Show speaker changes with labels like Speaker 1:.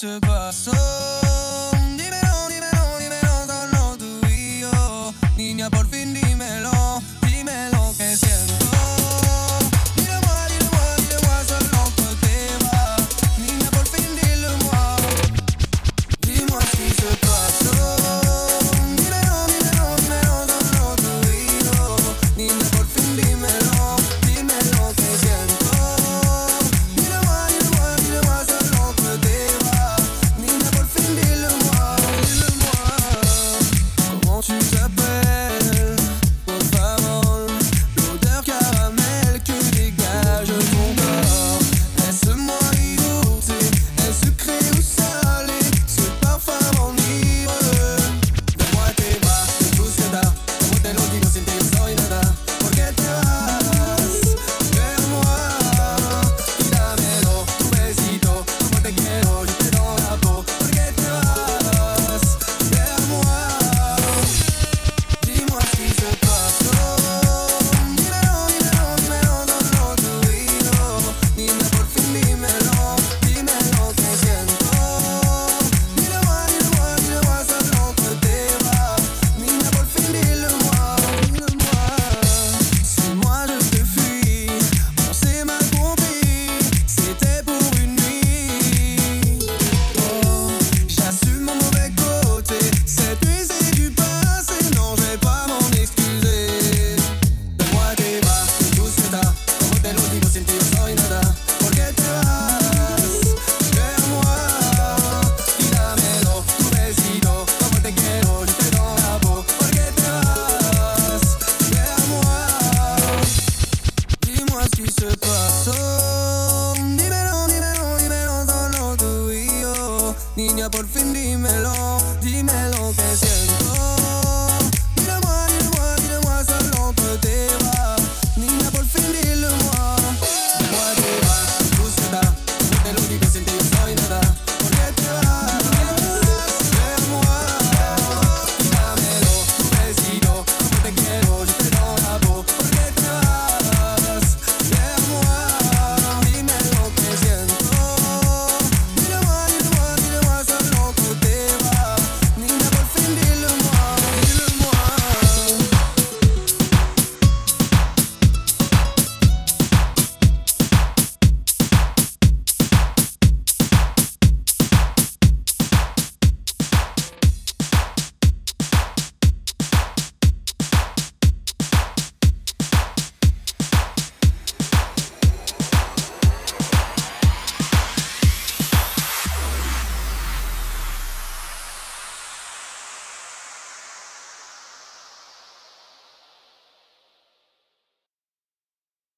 Speaker 1: se pasó. Un dinero, dinero, dinero, solo tú. Niña, por fin pasó? Dímelo, dímelo, dímelo todo lo tuyo. Niña, por fin dímelo.